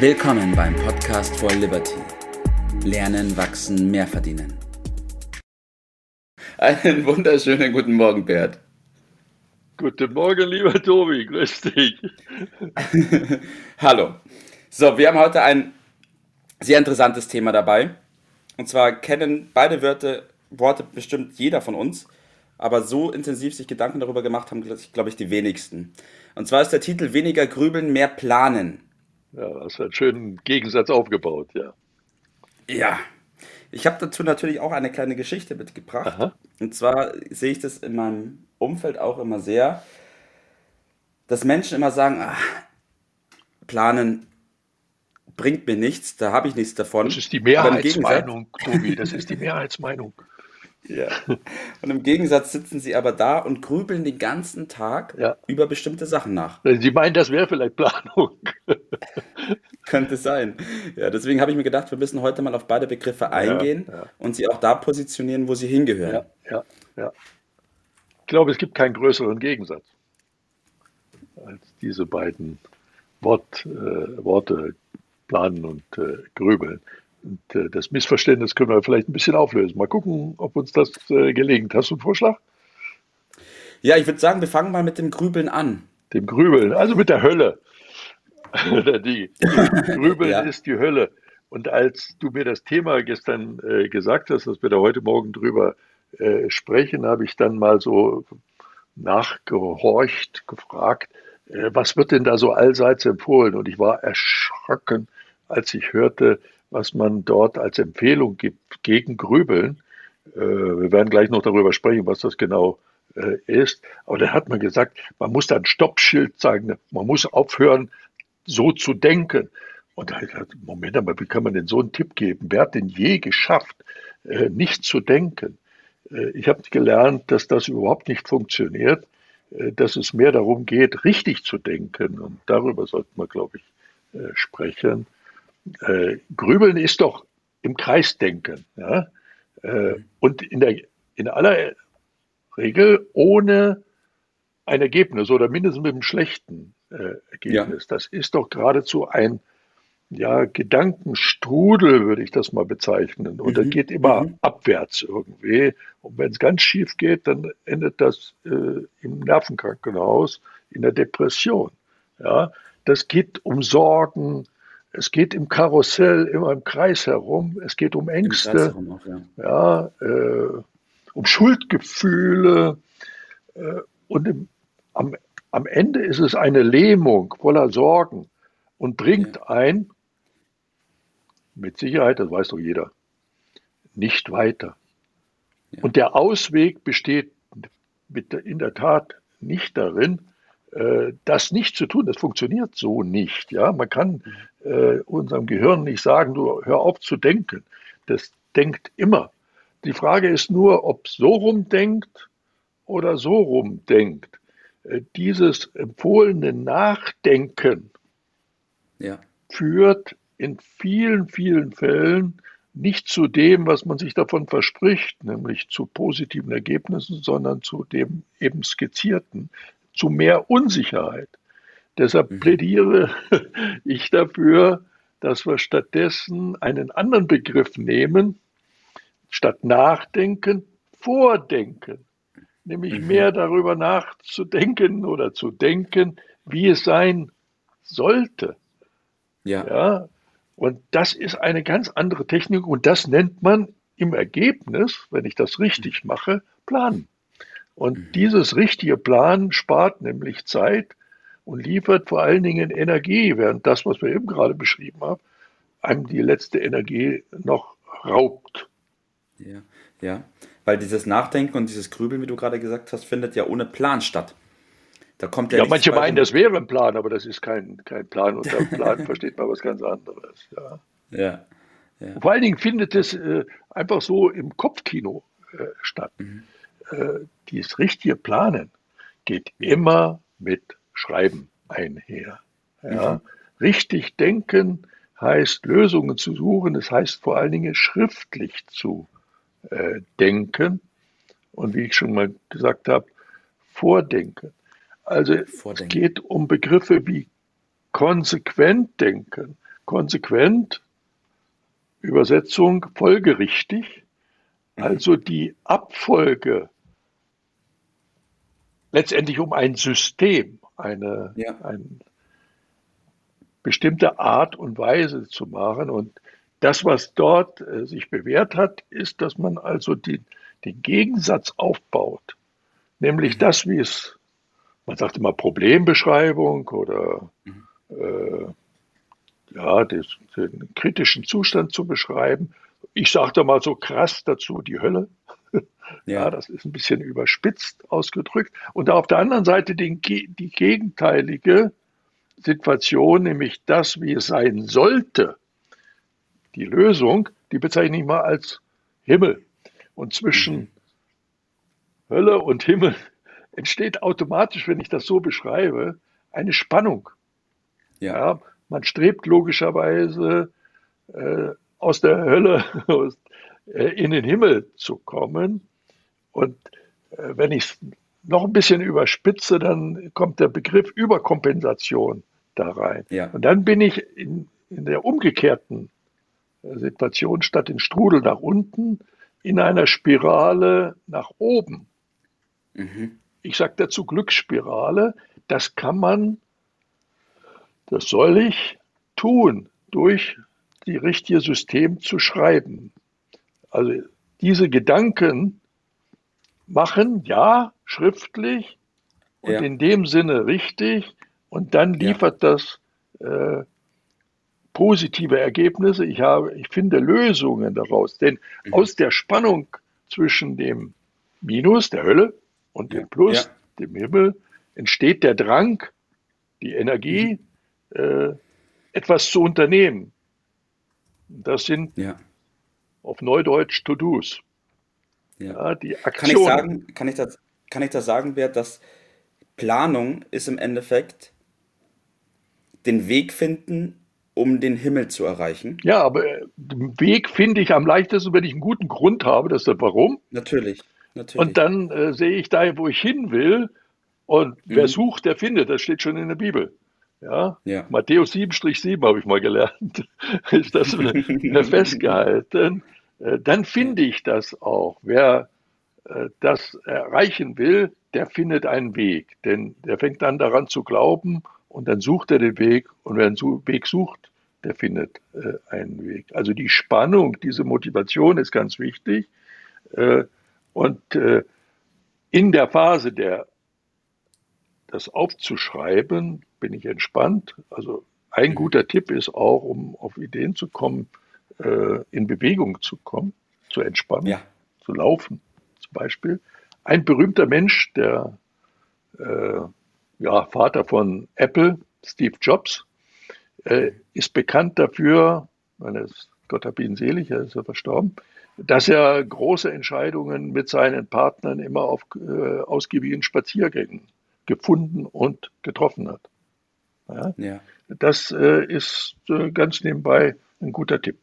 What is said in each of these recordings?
Willkommen beim Podcast for Liberty. Lernen, wachsen, mehr verdienen. Einen wunderschönen guten Morgen, Bert. Guten Morgen, lieber Tobi, grüß dich. Hallo. So, wir haben heute ein sehr interessantes Thema dabei. Und zwar kennen beide Wörter, Worte bestimmt jeder von uns, aber so intensiv sich Gedanken darüber gemacht haben, glaube ich, die wenigsten. Und zwar ist der Titel Weniger grübeln, mehr planen. Ja, hast einen schönen Gegensatz aufgebaut, ja. Ja. Ich habe dazu natürlich auch eine kleine Geschichte mitgebracht. Aha. Und zwar sehe ich das in meinem Umfeld auch immer sehr, dass Menschen immer sagen, ach, planen bringt mir nichts, da habe ich nichts davon. Das ist die Mehrheitsmeinung, Tobi, das ist die Mehrheitsmeinung. Ja. Und im Gegensatz sitzen sie aber da und grübeln den ganzen Tag ja. über bestimmte Sachen nach. Sie meinen, das wäre vielleicht Planung. Könnte sein. Ja, deswegen habe ich mir gedacht, wir müssen heute mal auf beide Begriffe eingehen ja, ja. und sie auch da positionieren, wo sie hingehören. Ja, ja. Ich glaube, es gibt keinen größeren Gegensatz als diese beiden Wort, äh, Worte, planen und äh, grübeln. Und äh, das Missverständnis können wir vielleicht ein bisschen auflösen. Mal gucken, ob uns das äh, gelingt. Hast du einen Vorschlag? Ja, ich würde sagen, wir fangen mal mit dem Grübeln an. Dem Grübeln, also mit der Hölle. die, die Grübeln ja. ist die Hölle. Und als du mir das Thema gestern äh, gesagt hast, dass wir da heute Morgen drüber äh, sprechen, habe ich dann mal so nachgehorcht, gefragt, äh, was wird denn da so allseits empfohlen? Und ich war erschrocken, als ich hörte, was man dort als Empfehlung gibt gegen Grübeln. Äh, wir werden gleich noch darüber sprechen, was das genau äh, ist. Aber da hat man gesagt, man muss da ein Stoppschild zeigen, man muss aufhören, so zu denken. Und da habe ich Moment mal, wie kann man denn so einen Tipp geben? Wer hat denn je geschafft, äh, nicht zu denken? Ich habe gelernt, dass das überhaupt nicht funktioniert, dass es mehr darum geht, richtig zu denken. Und darüber sollten wir, glaube ich, sprechen äh, Grübeln ist doch im Kreisdenken. Ja? Äh, und in, der, in aller Regel ohne ein Ergebnis oder mindestens mit einem schlechten äh, Ergebnis. Ja. Das ist doch geradezu ein ja, Gedankenstrudel, würde ich das mal bezeichnen. Und mhm. das geht immer mhm. abwärts irgendwie. Und wenn es ganz schief geht, dann endet das äh, im Nervenkrankenhaus, in der Depression. Ja, das geht um Sorgen, es geht im Karussell immer im Kreis herum. Es geht um Ängste, auch, ja. ja äh, um Schuldgefühle. Äh, und im, am, am Ende ist es eine Lähmung voller Sorgen und bringt ja. ein, mit Sicherheit, das weiß doch jeder, nicht weiter. Ja. Und der Ausweg besteht in der Tat nicht darin, äh, das nicht zu tun, das funktioniert so nicht. Ja, man kann äh, unserem Gehirn nicht sagen, du hör auf zu denken. Das denkt immer. Die Frage ist nur, ob so rum denkt oder so rum denkt. Äh, dieses empfohlene Nachdenken ja. führt in vielen, vielen Fällen nicht zu dem, was man sich davon verspricht, nämlich zu positiven Ergebnissen, sondern zu dem eben skizzierten zu mehr Unsicherheit. Deshalb mhm. plädiere ich dafür, dass wir stattdessen einen anderen Begriff nehmen, statt nachdenken, vordenken. Nämlich mhm. mehr darüber nachzudenken oder zu denken, wie es sein sollte. Ja. ja. Und das ist eine ganz andere Technik und das nennt man im Ergebnis, wenn ich das richtig mache, Planen. Und mhm. dieses richtige Plan spart nämlich Zeit und liefert vor allen Dingen Energie, während das, was wir eben gerade beschrieben haben, einem die letzte Energie noch raubt. Ja, ja, weil dieses Nachdenken und dieses Grübeln, wie du gerade gesagt hast, findet ja ohne Plan statt. Da kommt ja, ja manche meinen, das wäre ein Plan, aber das ist kein, kein Plan. Unter Plan versteht man was ganz anderes. Ja. ja, ja. Vor allen Dingen findet es äh, einfach so im Kopfkino äh, statt. Mhm äh, dieses richtige Planen geht immer mit Schreiben einher. Ja? Mhm. Richtig denken heißt Lösungen zu suchen, das heißt vor allen Dingen schriftlich zu äh, denken und wie ich schon mal gesagt habe, vordenken. Also vordenken. es geht um Begriffe wie konsequent denken, konsequent, Übersetzung folgerichtig, mhm. also die Abfolge letztendlich um ein System, eine, ja. eine bestimmte Art und Weise zu machen. Und das, was dort äh, sich bewährt hat, ist, dass man also die, den Gegensatz aufbaut, nämlich mhm. das, wie es, man sagt immer Problembeschreibung oder mhm. äh, ja, den, den kritischen Zustand zu beschreiben. Ich sage da mal so krass dazu, die Hölle. Ja. ja. das ist ein bisschen überspitzt ausgedrückt. Und auf der anderen Seite den, die gegenteilige Situation, nämlich das, wie es sein sollte, die Lösung, die bezeichne ich mal als Himmel. Und zwischen mhm. Hölle und Himmel entsteht automatisch, wenn ich das so beschreibe, eine Spannung. Ja. ja man strebt logischerweise äh, aus der Hölle aus, äh, in den Himmel zu kommen. Und äh, wenn ich es noch ein bisschen überspitze, dann kommt der Begriff Überkompensation da rein. Ja. Und dann bin ich in, in der umgekehrten Situation statt den Strudel nach unten in einer Spirale nach oben. Mhm. Ich sage dazu Glücksspirale. Das kann man das soll ich tun, durch die richtige System zu schreiben. Also diese Gedanken machen, ja, schriftlich und ja. in dem Sinne richtig und dann liefert ja. das äh, positive Ergebnisse. Ich, habe, ich finde Lösungen daraus, denn mhm. aus der Spannung zwischen dem Minus, der Hölle, und dem Plus, ja. dem Himmel, entsteht der Drang, die Energie, mhm äh, etwas zu unternehmen. Das sind ja. auf Neudeutsch To-Dos. Ja. ja. die Aktionen. Kann ich, sagen, kann, ich das, kann ich das sagen, Bert, dass Planung ist im Endeffekt den Weg finden, um den Himmel zu erreichen? Ja, aber äh, den Weg finde ich am leichtesten, wenn ich einen guten Grund habe. Das ist der Warum. Natürlich. natürlich. Und dann äh, sehe ich da, wo ich hin will. Und mhm. wer sucht, der findet. Das steht schon in der Bibel. Ja? ja. Matthäus 7-7 habe ich mal gelernt. ist das festgehalten? Äh, dann finde ich das auch. Wer äh, das erreichen will, der findet einen Weg. Denn der fängt an daran zu glauben und dann sucht er den Weg. Und wer einen Weg sucht, der findet äh, einen Weg. Also die Spannung, diese Motivation ist ganz wichtig. Und in der Phase der das aufzuschreiben, bin ich entspannt. Also ein mhm. guter Tipp ist auch, um auf Ideen zu kommen, äh, in Bewegung zu kommen, zu entspannen, ja. zu laufen zum Beispiel. Ein berühmter Mensch, der äh, ja, Vater von Apple, Steve Jobs, äh, ist bekannt dafür, ist, Gott hab ihn selig, er ist ja verstorben, dass er große Entscheidungen mit seinen Partnern immer auf äh, ausgiebigen Spaziergängen gefunden und getroffen hat. Ja? ja. Das äh, ist äh, ganz nebenbei ein guter Tipp.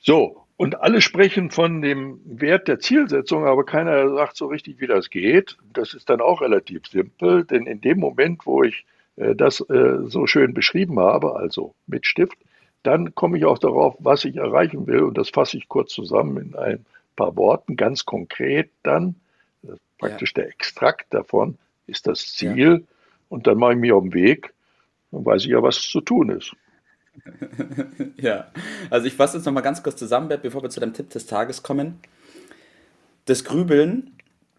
So, und alle sprechen von dem Wert der Zielsetzung, aber keiner sagt so richtig, wie das geht. Das ist dann auch relativ simpel, denn in dem Moment, wo ich äh, das äh, so schön beschrieben habe, also mit Stift, dann komme ich auch darauf, was ich erreichen will. Und das fasse ich kurz zusammen in ein paar Worten, ganz konkret dann. praktisch ja. der Extrakt davon ist das Ziel. Ja. Und dann mache ich mich auf den Weg. Dann weiß ich ja, was zu tun ist. ja, also ich fasse jetzt nochmal ganz kurz zusammen, bevor wir zu dem Tipp des Tages kommen. Das Grübeln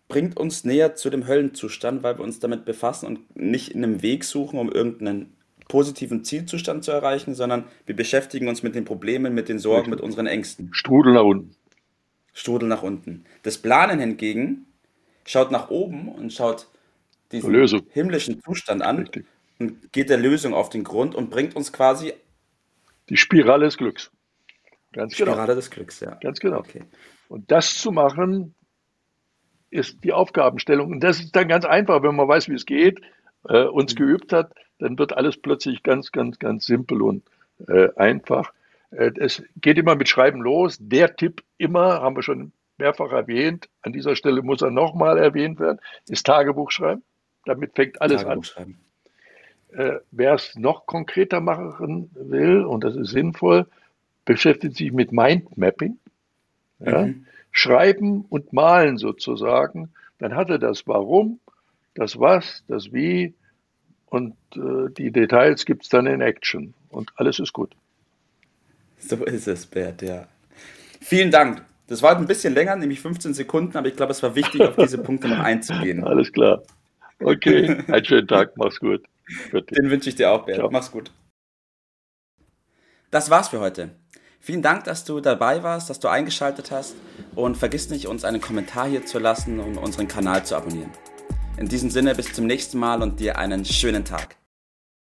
bringt uns näher zu dem Höllenzustand, weil wir uns damit befassen und nicht in einem Weg suchen, um irgendeinen positiven Zielzustand zu erreichen, sondern wir beschäftigen uns mit den Problemen, mit den Sorgen, mit unseren Ängsten. Strudel nach unten. Strudel nach unten. Das Planen hingegen schaut nach oben und schaut diesen Lösung. himmlischen Zustand an Richtig. und geht der Lösung auf den Grund und bringt uns quasi die Spirale des Glücks. Ganz genau. Spirale des Glücks, ja. Ganz genau. Okay. Und das zu machen, ist die Aufgabenstellung. Und das ist dann ganz einfach, wenn man weiß, wie es geht, äh, uns mhm. geübt hat, dann wird alles plötzlich ganz, ganz, ganz simpel und äh, einfach. Äh, es geht immer mit Schreiben los. Der Tipp immer, haben wir schon mehrfach erwähnt, an dieser Stelle muss er nochmal erwähnt werden, ist Tagebuch schreiben. Damit fängt alles an. Äh, wer es noch konkreter machen will, und das ist sinnvoll, beschäftigt sich mit Mindmapping. Ja? Mhm. Schreiben und malen sozusagen. Dann hat er das Warum, das Was, das Wie und äh, die Details gibt es dann in Action. Und alles ist gut. So ist es, Bert, ja. Vielen Dank. Das war ein bisschen länger, nämlich 15 Sekunden, aber ich glaube, es war wichtig, auf diese Punkte noch einzugehen. Alles klar. Okay, einen schönen Tag, mach's gut. Den wünsche ich dir auch, Bert. Ciao. Mach's gut. Das war's für heute. Vielen Dank, dass du dabei warst, dass du eingeschaltet hast und vergiss nicht, uns einen Kommentar hier zu lassen und unseren Kanal zu abonnieren. In diesem Sinne, bis zum nächsten Mal und dir einen schönen Tag.